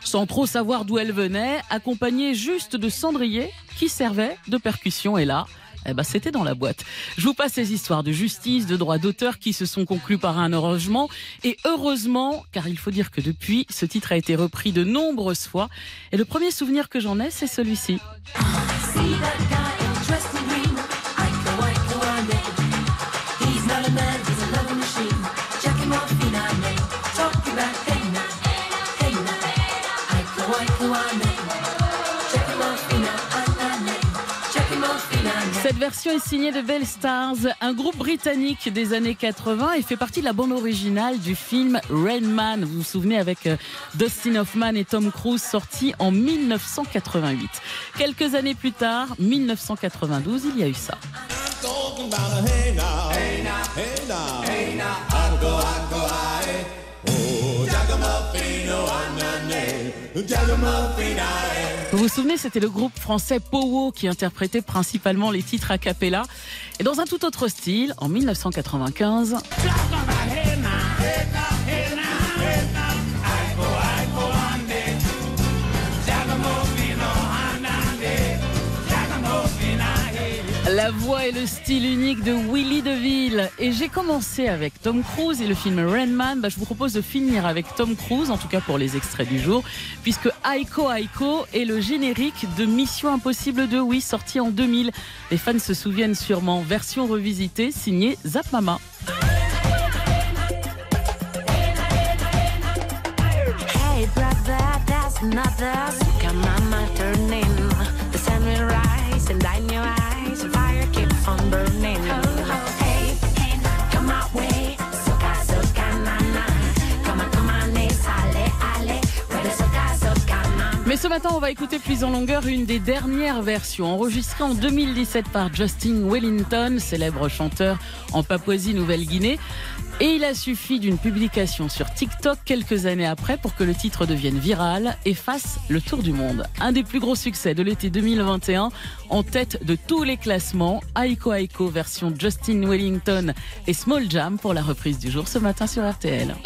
sans trop savoir d'où elle venait, accompagnée juste de cendrier qui servait de percussion. Et là, eh ben, c'était dans la boîte. Je vous passe ces histoires de justice, de droits d'auteur qui se sont conclus par un arrangement. Et heureusement, car il faut dire que depuis, ce titre a été repris de nombreuses fois. Et le premier souvenir que j'en ai, c'est celui-ci. Est signée de Bell Stars, un groupe britannique des années 80 et fait partie de la bande originale du film Rain Man. Vous vous souvenez avec euh, Dustin Hoffman et Tom Cruise sorti en 1988. Quelques années plus tard, 1992, il y a eu ça. Vous vous souvenez, c'était le groupe français Powo qui interprétait principalement les titres a cappella. Et dans un tout autre style, en 1995, la voix et le style unique de Willy DeVille. Et j'ai commencé avec Tom Cruise et le film Rain Man. Bah, je vous propose de finir avec Tom Cruise, en tout cas pour les extraits du jour, puisque Aiko Aiko est le générique de Mission Impossible 2, oui, sorti en 2000. Les fans se souviennent sûrement, version revisitée, signée Zap Mama. Another turning The sun will rise and in ce matin, on va écouter plus en longueur une des dernières versions enregistrée en 2017 par Justin Wellington, célèbre chanteur en Papouasie-Nouvelle-Guinée. Et il a suffi d'une publication sur TikTok quelques années après pour que le titre devienne viral et fasse le tour du monde. Un des plus gros succès de l'été 2021, en tête de tous les classements, Aiko Aiko version Justin Wellington et Small Jam pour la reprise du jour ce matin sur RTL.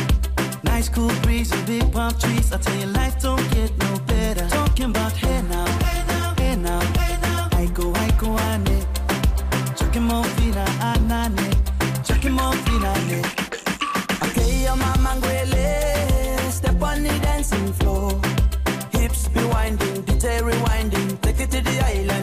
Nice cool breeze and big palm trees. I tell you, life don't get no better. Talking about hey now, hey now, hey now, hey now. I go, I go, ane. Chucking more fina, anane. Chucking more fina. Okay, your mama ngwele. Step on the dancing floor. Hips be winding, DJ rewinding. Take it to the island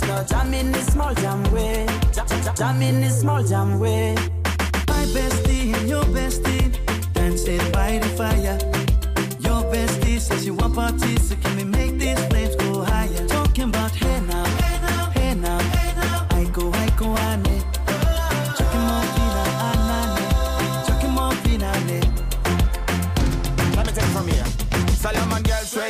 to the. Jam in this small jam way. Jam, in this small jam way. My bestie and your bestie dancing by the fire. Your bestie says you want parties, so can we make these flames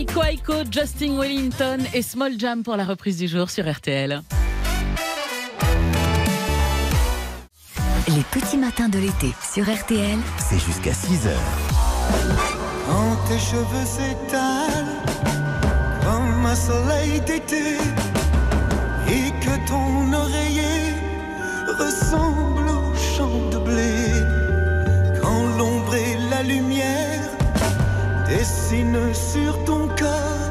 Aiko Aiko, Justin Wellington et Small Jam pour la reprise du jour sur RTL. Les petits matins de l'été sur RTL. C'est jusqu'à 6 heures. Quand tes cheveux s'étalent comme un soleil d'été et que ton oreiller ressemble dessinent sur ton corps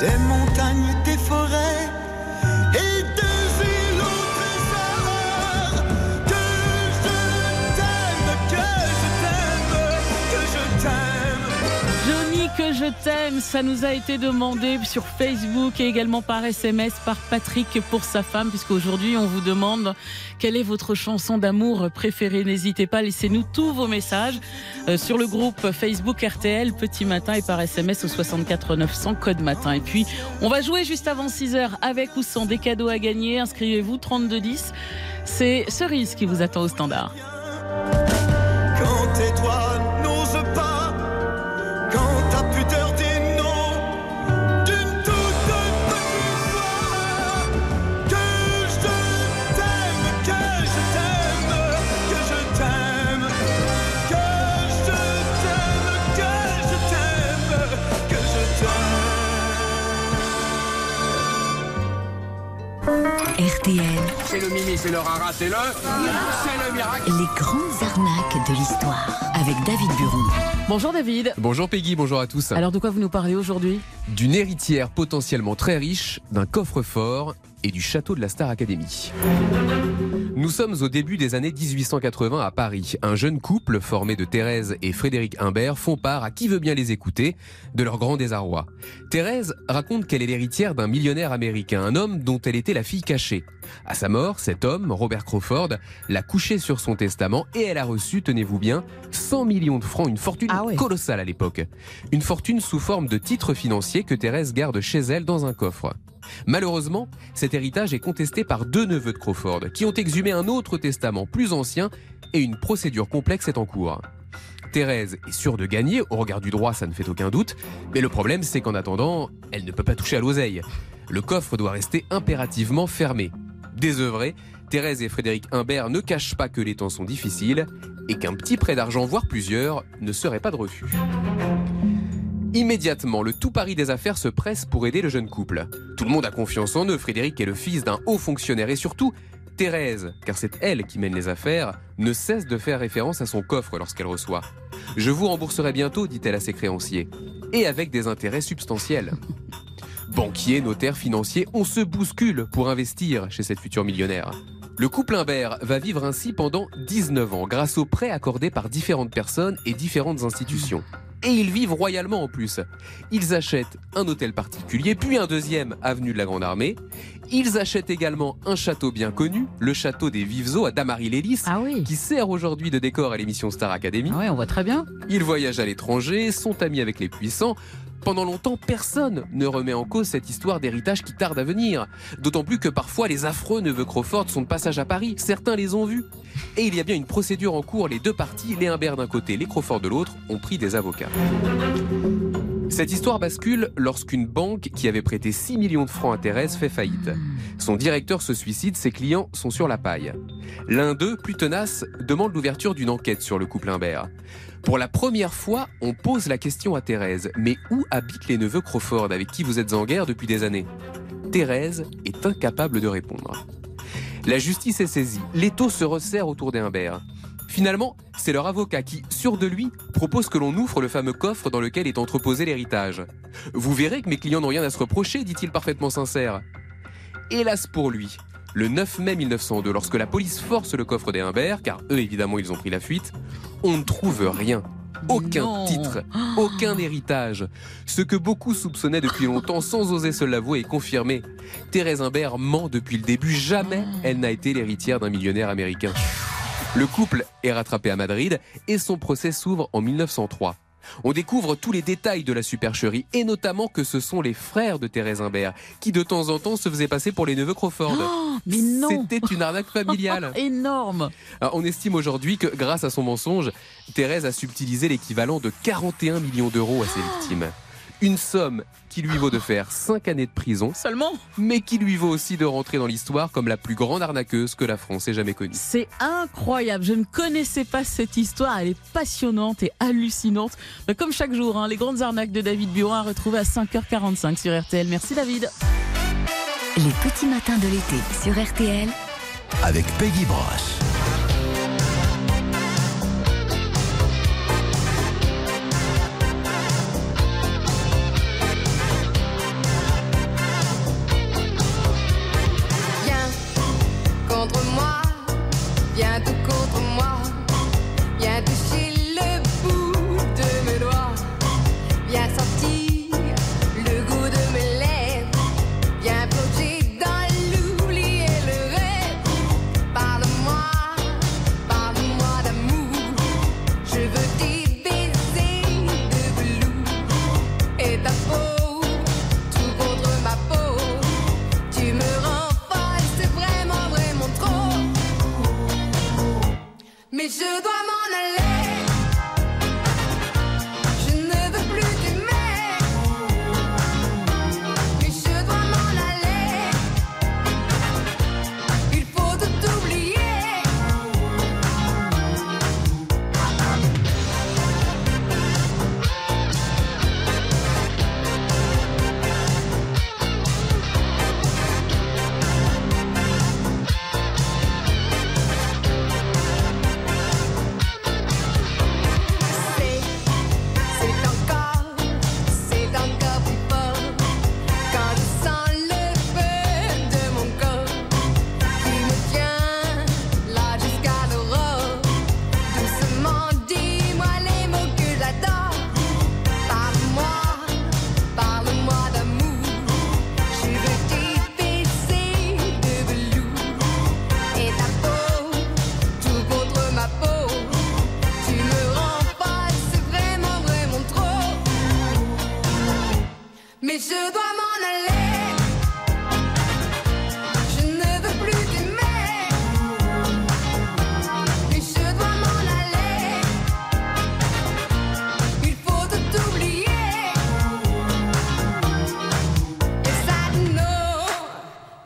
des montagnes, des forêts t'aime, ça nous a été demandé sur Facebook et également par SMS par Patrick pour sa femme, puisqu'aujourd'hui on vous demande quelle est votre chanson d'amour préférée. N'hésitez pas, laissez-nous tous vos messages euh, sur le groupe Facebook RTL Petit Matin et par SMS au 64 900 code matin. Et puis on va jouer juste avant 6h avec ou sans des cadeaux à gagner. Inscrivez-vous 3210. C'est Cerise qui vous attend au standard. RTL, C'est le mimi, c'est le rara, c'est le... C'est le miracle les grandes arnaques de l'histoire. Avec David Buron. Bonjour David. Bonjour Peggy, bonjour à tous. Alors de quoi vous nous parlez aujourd'hui? D'une héritière potentiellement très riche, d'un coffre-fort et du château de la Star Academy. Nous sommes au début des années 1880 à Paris. Un jeune couple formé de Thérèse et Frédéric Humbert font part à qui veut bien les écouter de leur grand désarroi. Thérèse raconte qu'elle est l'héritière d'un millionnaire américain, un homme dont elle était la fille cachée. À sa mort, cet homme, Robert Crawford, l'a couché sur son testament et elle a reçu, tenez-vous bien, 100 millions de francs, une fortune colossale à l'époque. Une fortune sous forme de titres financiers que Thérèse garde chez elle dans un coffre. Malheureusement, cet héritage est contesté par deux neveux de Crawford, qui ont exhumé un autre testament plus ancien et une procédure complexe est en cours. Thérèse est sûre de gagner, au regard du droit ça ne fait aucun doute, mais le problème c'est qu'en attendant, elle ne peut pas toucher à l'oseille. Le coffre doit rester impérativement fermé. Désœuvrés, Thérèse et Frédéric Humbert ne cachent pas que les temps sont difficiles et qu'un petit prêt d'argent, voire plusieurs, ne serait pas de refus. Immédiatement, le tout Paris des affaires se presse pour aider le jeune couple. Tout le monde a confiance en eux. Frédéric est le fils d'un haut fonctionnaire et surtout, Thérèse, car c'est elle qui mène les affaires, ne cesse de faire référence à son coffre lorsqu'elle reçoit. Je vous rembourserai bientôt, dit-elle à ses créanciers, et avec des intérêts substantiels. Banquiers, notaires, financiers, on se bouscule pour investir chez cette future millionnaire. Le couple Imbert va vivre ainsi pendant 19 ans grâce aux prêts accordés par différentes personnes et différentes institutions. Et ils vivent royalement en plus. Ils achètent un hôtel particulier, puis un deuxième avenue de la Grande Armée. Ils achètent également un château bien connu, le château des Vives Eaux à Damary-Lélis, qui sert aujourd'hui de décor à l'émission Star Academy. Ah ouais, on voit très bien. Ils voyagent à l'étranger, sont amis avec les puissants. Pendant longtemps, personne ne remet en cause cette histoire d'héritage qui tarde à venir. D'autant plus que parfois les affreux neveux Crawford sont de passage à Paris. Certains les ont vus. Et il y a bien une procédure en cours. Les deux parties, les Humbert d'un côté, les Crawford de l'autre, ont pris des avocats. Cette histoire bascule lorsqu'une banque qui avait prêté 6 millions de francs à Thérèse fait faillite. Son directeur se suicide, ses clients sont sur la paille. L'un d'eux, plus tenace, demande l'ouverture d'une enquête sur le couple Humbert. Pour la première fois, on pose la question à Thérèse. Mais où habitent les neveux Crawford? Avec qui vous êtes en guerre depuis des années? Thérèse est incapable de répondre. La justice est saisie. L'étau se resserre autour des Humbert. Finalement, c'est leur avocat qui, sûr de lui, propose que l'on ouvre le fameux coffre dans lequel est entreposé l'héritage. Vous verrez que mes clients n'ont rien à se reprocher, dit-il parfaitement sincère. Hélas pour lui, le 9 mai 1902, lorsque la police force le coffre des Humbert, car eux évidemment ils ont pris la fuite, on ne trouve rien. Aucun non. titre, aucun héritage. Ce que beaucoup soupçonnaient depuis longtemps sans oser se l'avouer et confirmer. Thérèse Humbert ment depuis le début. Jamais elle n'a été l'héritière d'un millionnaire américain. Le couple est rattrapé à Madrid et son procès s'ouvre en 1903. On découvre tous les détails de la supercherie et notamment que ce sont les frères de Thérèse Humbert qui de temps en temps se faisaient passer pour les neveux Crawford. Oh, mais non C'était une arnaque familiale. Énorme Alors, on estime aujourd'hui que grâce à son mensonge, Thérèse a subtilisé l'équivalent de 41 millions d'euros à ses victimes. Une somme qui lui vaut de faire 5 années de prison. Seulement Mais qui lui vaut aussi de rentrer dans l'histoire comme la plus grande arnaqueuse que la France ait jamais connue. C'est incroyable. Je ne connaissais pas cette histoire. Elle est passionnante et hallucinante. Mais Comme chaque jour, hein, les grandes arnaques de David Buron à retrouver à 5h45 sur RTL. Merci David. Les petits matins de l'été sur RTL. Avec Peggy Broche.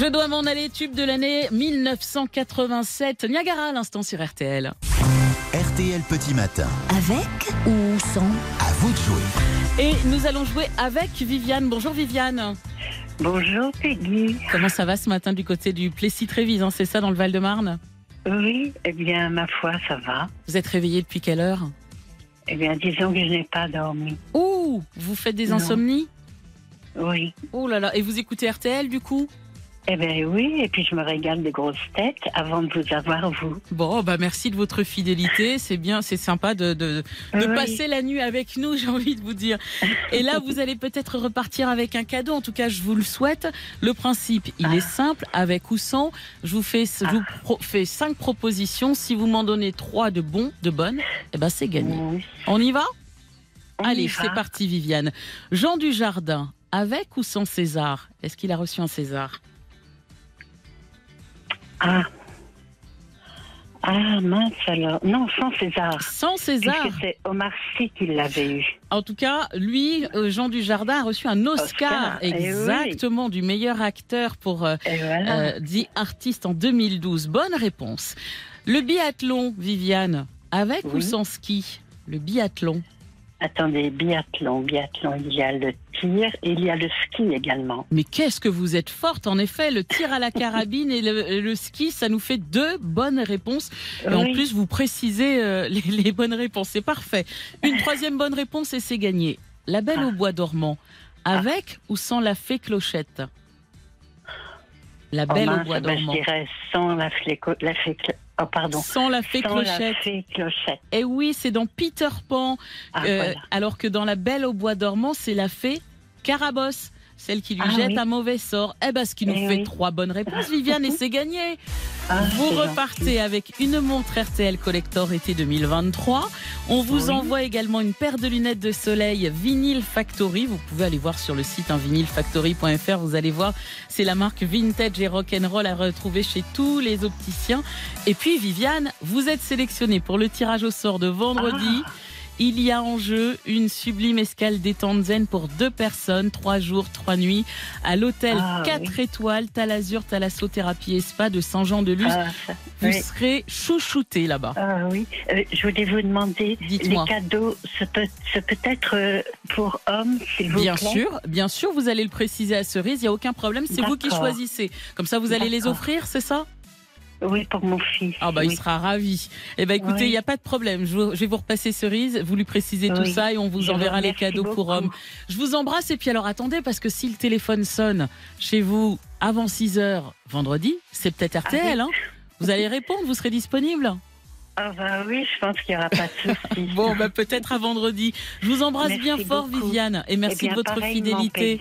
Je dois m'en aller, tube de l'année 1987. Niagara à l'instant sur RTL. RTL Petit Matin. Avec ou sans À vous de jouer. Et nous allons jouer avec Viviane. Bonjour Viviane. Bonjour Peggy. Comment ça va ce matin du côté du Plessis-Trévise hein, C'est ça dans le Val-de-Marne? Oui, eh bien, ma foi, ça va. Vous êtes réveillée depuis quelle heure? Eh bien, disons que je n'ai pas dormi. Ouh Vous faites des Non. insomnies? Oui. Oh là là. Et vous écoutez RTL du coup? Eh bien, oui, et puis je me régale des grosses têtes avant de vous avoir, vous. Bon, bah merci de votre fidélité. C'est bien, c'est sympa de, de, de Oui. passer la nuit avec nous, j'ai envie de vous dire. Et là, vous allez peut-être repartir avec un cadeau. En tout cas, je vous le souhaite. Le principe, il est simple, avec ou sans. Je vous fais, je vous pro- fais cinq propositions. Si vous m'en donnez trois de bons, de bonnes, eh ben c'est gagné. On y va? On Allez, c'est parti, Viviane. Jean Dujardin, avec ou sans César? Est-ce qu'il a reçu un César? Ah. Ah, mince alors. Non, sans César. Sans César Puisque c'est Omar Sy qui l'avait eu. En tout cas, lui, euh, Jean Dujardin, a reçu un Oscar, Oscar, eh oui. exactement du meilleur acteur pour euh, voilà. euh, The Artist en 2012. Bonne réponse. Le biathlon, Viviane, avec ou sans ski? Le biathlon. Attendez, biathlon, biathlon, il y a le tir et il y a le ski également. Mais qu'est-ce que vous êtes forte En effet, le tir à la carabine et le, ski, ça nous fait deux bonnes réponses. Et en plus, vous précisez euh, les, les bonnes réponses. C'est parfait. Une troisième bonne réponse et c'est gagné. La Belle au bois dormant, avec ou sans la fée clochette? La Oh Belle mince, au bois ben, dormant. Je dirais sans la fée, la fée Oh, pardon. Sans la fée Sans la clochette. fée clochette. Et oui, c'est dans Peter Pan. Ah, Euh, voilà. Alors que dans La Belle au bois dormant, c'est la fée Carabosse, celle qui lui Ah, jette oui. un mauvais sort. Eh ben, ce qui nous Eh fait oui. trois bonnes réponses, Viviane, et c'est gagné. Ah, vous repartez gentil. avec une montre RTL Collector été 2023. On vous Oui. envoie également une paire de lunettes de soleil Vinyl Factory. Vous pouvez aller voir sur le site hein, vinylfactory.fr. Vous allez voir, c'est la marque vintage et rock'n'roll à retrouver chez tous les opticiens. Et puis Viviane, vous êtes sélectionnée pour le tirage au sort de vendredi. Ah. Il y a en jeu une sublime escale détente zen pour deux personnes, trois jours, trois nuits, à l'hôtel Ah, 4 étoiles, Talazur, Thalassothérapie et Spa de Saint-Jean-de-Luz. Ah, Vous oui. serez chouchouté là-bas. Ah oui, Euh, je voulais vous demander, les Dites-moi. cadeaux, ce peut, ce peut être euh, pour hommes, s'il vous Bien plaît sûr, bien sûr, vous allez le préciser à Cerise, il n'y a aucun problème, c'est vous qui choisissez. Comme ça, vous allez les offrir, c'est ça? Oui, pour mon fils. Ah bah il sera ravi. Eh ben écoutez, il Oui. n'y a pas de problème. Je, vous- je vais vous repasser Cerise, vous lui précisez tout Oui. ça et on vous Je vous enverra les cadeaux pour hommes. Je vous embrasse et puis alors attendez parce que si le téléphone sonne chez vous avant 6 heures vendredi, c'est peut-être RTL. Ah hein vous allez répondre, vous serez disponible. Ah bah oui, je pense qu'il n'y aura pas de souci. Bon, bah peut-être à vendredi. Je vous embrasse Merci bien fort, beaucoup. Viviane, et merci Eh bien, de votre fidélité.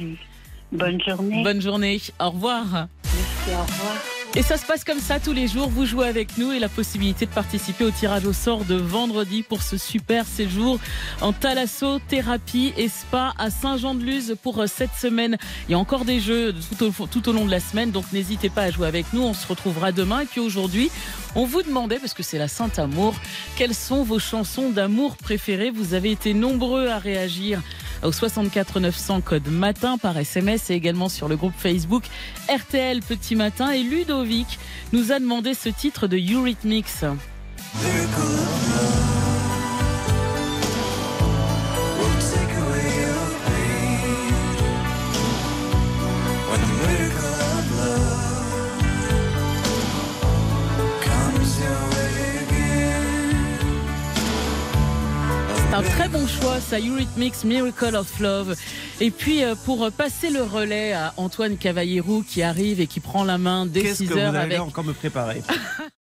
Bonne journée. Bonne journée. Au revoir. Merci, au revoir. Et ça se passe comme ça tous les jours. Vous jouez avec nous et la possibilité de participer au tirage au sort de vendredi pour ce super séjour en thalasso, thérapie et spa à Saint-Jean-de-Luz pour euh, cette semaine. Il y a encore des jeux tout au, long de la semaine, donc n'hésitez pas à jouer avec nous. On se retrouvera demain. Et puis aujourd'hui, on vous demandait, parce que c'est la Sainte Amour, quelles sont vos chansons d'amour préférées? Vous avez été nombreux à réagir au 64 900 code matin par SMS et également sur le groupe Facebook RTL Petit Matin. Et Ludovic nous a demandé ce titre de Eurythmics. Un très bon choix, ça, Eurythmics, Miracle of Love. Et puis, euh, pour passer le relais à Antoine Cavallero qui arrive et qui prend la main dès Qu'est-ce 6 que vous heures allez avec encore me préparer